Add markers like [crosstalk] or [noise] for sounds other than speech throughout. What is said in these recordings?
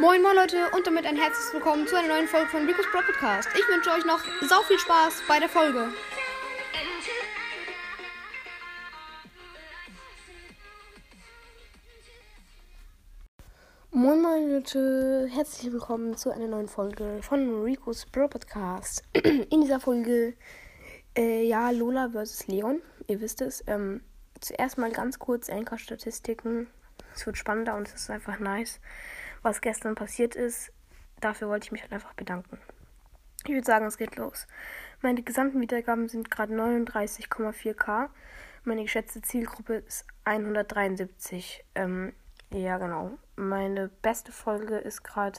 Moin moin Leute und damit ein herzliches Willkommen zu einer neuen Folge von Rico's Pro Podcast. Ich wünsche euch noch sau viel Spaß bei der Folge. Moin moin Leute, herzlich willkommen zu einer neuen Folge von Rico's Pro Podcast. [clears throat] In dieser Folge, äh, ja, Lola vs. Leon, ihr wisst es. Ähm, zuerst mal ganz kurz Anchor-Statistiken. Es wird spannender und es ist einfach nice was gestern passiert ist. Dafür wollte ich mich halt einfach bedanken. Ich würde sagen, es geht los. Meine gesamten Wiedergaben sind gerade 39,4k. Meine geschätzte Zielgruppe ist 173. Ähm, ja, genau. Meine beste Folge ist gerade.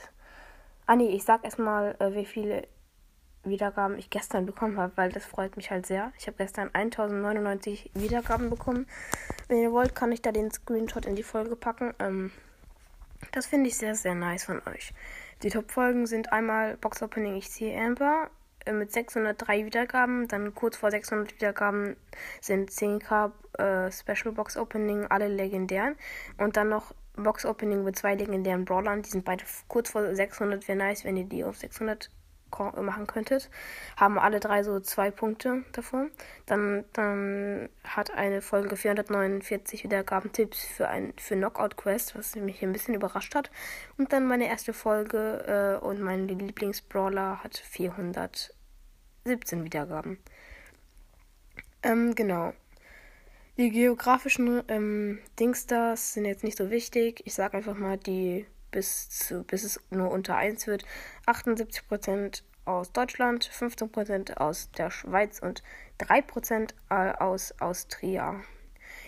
Ah, nee, ich sag erstmal, äh, wie viele Wiedergaben ich gestern bekommen habe, weil das freut mich halt sehr. Ich habe gestern 1099 Wiedergaben bekommen. Wenn ihr wollt, kann ich da den Screenshot in die Folge packen. Ähm, das finde ich sehr, sehr nice von euch. Die Top-Folgen sind einmal Box Opening Ich ziehe Amber äh, mit 603 Wiedergaben. Dann kurz vor 600 Wiedergaben sind 10k äh, Special Box Opening, alle legendären. Und dann noch Box Opening mit zwei legendären Brawlern. Die sind beide kurz vor 600. Wäre nice, wenn ihr die auf 600 machen könntet, haben alle drei so zwei Punkte davon. Dann, dann hat eine Folge 449 Wiedergaben-Tipps für ein für Knockout Quest, was mich ein bisschen überrascht hat. Und dann meine erste Folge äh, und mein Lieblingsbrawler hat 417 Wiedergaben. Ähm, genau. Die geografischen ähm, Dingstars sind jetzt nicht so wichtig. Ich sage einfach mal die bis, zu, bis es nur unter 1 wird. 78% aus Deutschland, 15% aus der Schweiz und 3% aus Austria.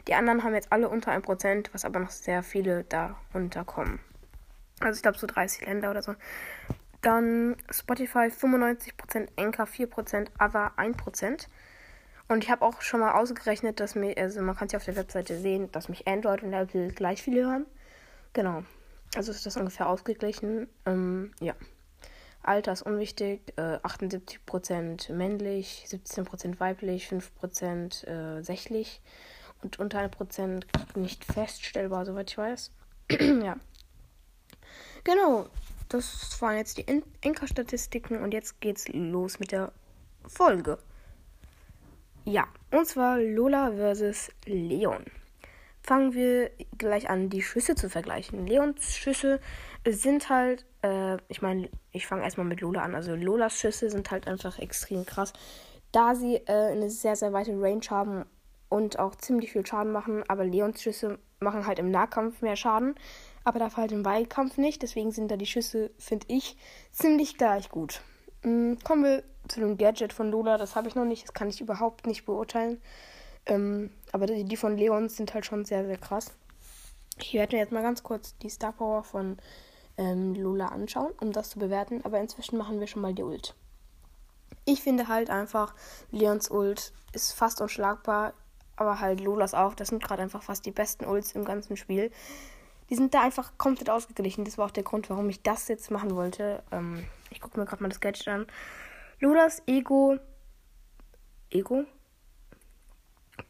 Die anderen haben jetzt alle unter 1%, was aber noch sehr viele darunter kommen. Also ich glaube so 30 Länder oder so. Dann Spotify 95%, Anchor 4%, Other 1%. Und ich habe auch schon mal ausgerechnet, dass mir, also man kann es ja auf der Webseite sehen, dass mich Android und Apple gleich viele hören. Genau. Also ist das ungefähr ausgeglichen. Ähm, ja. Alter ist unwichtig. Äh, 78% männlich, 17% weiblich, 5% äh, sächlich und unter 1% nicht feststellbar, soweit ich weiß. [clears throat] ja. Genau. Das waren jetzt die Enker-Statistiken und jetzt geht's los mit der Folge. Ja, und zwar Lola versus Leon fangen wir gleich an, die Schüsse zu vergleichen. Leons Schüsse sind halt, äh, ich meine, ich fange erstmal mit Lola an. Also Lolas Schüsse sind halt einfach extrem krass, da sie äh, eine sehr, sehr weite Range haben und auch ziemlich viel Schaden machen. Aber Leons Schüsse machen halt im Nahkampf mehr Schaden, aber dafür halt im Weitkampf nicht. Deswegen sind da die Schüsse, finde ich, ziemlich gleich gut. Mhm, kommen wir zu dem Gadget von Lola. Das habe ich noch nicht, das kann ich überhaupt nicht beurteilen. Ähm, aber die, die von Leons sind halt schon sehr, sehr krass. Ich werde mir jetzt mal ganz kurz die Star Power von ähm, Lola anschauen, um das zu bewerten. Aber inzwischen machen wir schon mal die Ult. Ich finde halt einfach, Leons Ult ist fast unschlagbar, aber halt Lolas auch. Das sind gerade einfach fast die besten Ults im ganzen Spiel. Die sind da einfach komplett ausgeglichen. Das war auch der Grund, warum ich das jetzt machen wollte. Ähm, ich gucke mir gerade mal das Gadget an. Lolas Ego. Ego?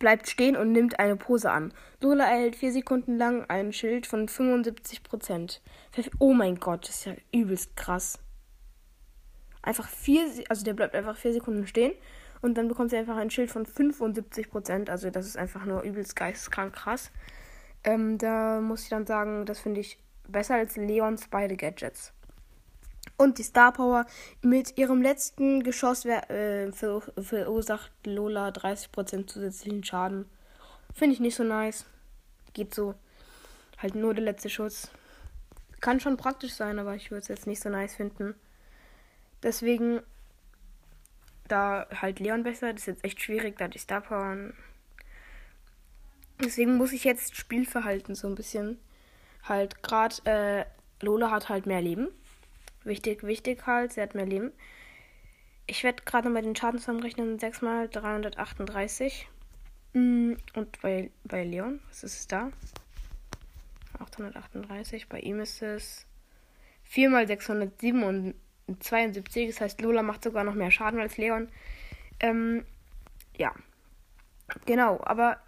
Bleibt stehen und nimmt eine Pose an. Lola erhält vier Sekunden lang ein Schild von 75%. Oh mein Gott, das ist ja übelst krass. Einfach vier, also der bleibt einfach vier Sekunden stehen und dann bekommt sie einfach ein Schild von 75%. Also das ist einfach nur übelst geisteskrank krass. Ähm, da muss ich dann sagen, das finde ich besser als Leons beide Gadgets. Und die Star Power mit ihrem letzten Geschoss äh, ver verursacht Lola 30% zusätzlichen Schaden. Finde ich nicht so nice. Geht so. Halt nur der letzte Schuss. Kann schon praktisch sein, aber ich würde es jetzt nicht so nice finden. Deswegen, da halt Leon besser, das ist jetzt echt schwierig, da die Star Power. Deswegen muss ich jetzt Spielverhalten so ein bisschen. Halt, gerade äh, Lola hat halt mehr Leben. Wichtig, wichtig halt, sie hat mehr Leben. Ich werde gerade mal den Schaden zusammenrechnen. 6 mal 338. Mm, und bei, bei Leon, was ist es da? 838. Bei ihm ist es 4 mal 672. Das heißt, Lola macht sogar noch mehr Schaden als Leon. Ähm, ja. Genau, aber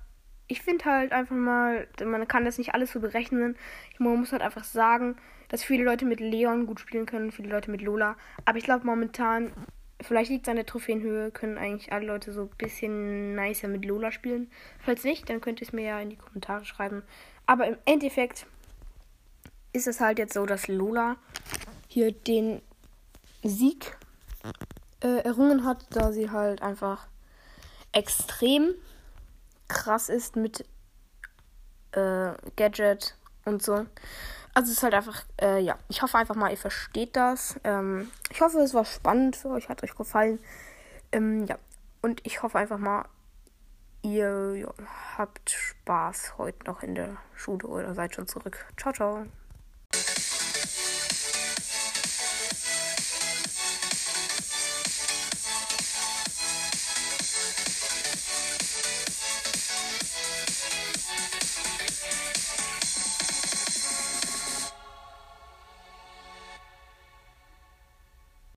ich finde halt einfach mal, man kann das nicht alles so berechnen. Man muss halt einfach sagen, dass viele Leute mit Leon gut spielen können, viele Leute mit Lola. Aber ich glaube momentan, vielleicht liegt es an der Trophäenhöhe, können eigentlich alle Leute so ein bisschen nicer mit Lola spielen. Falls nicht, dann könnt ihr es mir ja in die Kommentare schreiben. Aber im Endeffekt ist es halt jetzt so, dass Lola hier den Sieg äh, errungen hat, da sie halt einfach extrem krass ist mit äh, Gadget und so. Also es ist halt einfach, äh, ja, ich hoffe einfach mal, ihr versteht das. Ähm, ich hoffe, es war spannend für euch, hat euch gefallen. Ähm, ja, und ich hoffe einfach mal, ihr ja, habt Spaß heute noch in der Schule oder seid schon zurück. Ciao, ciao.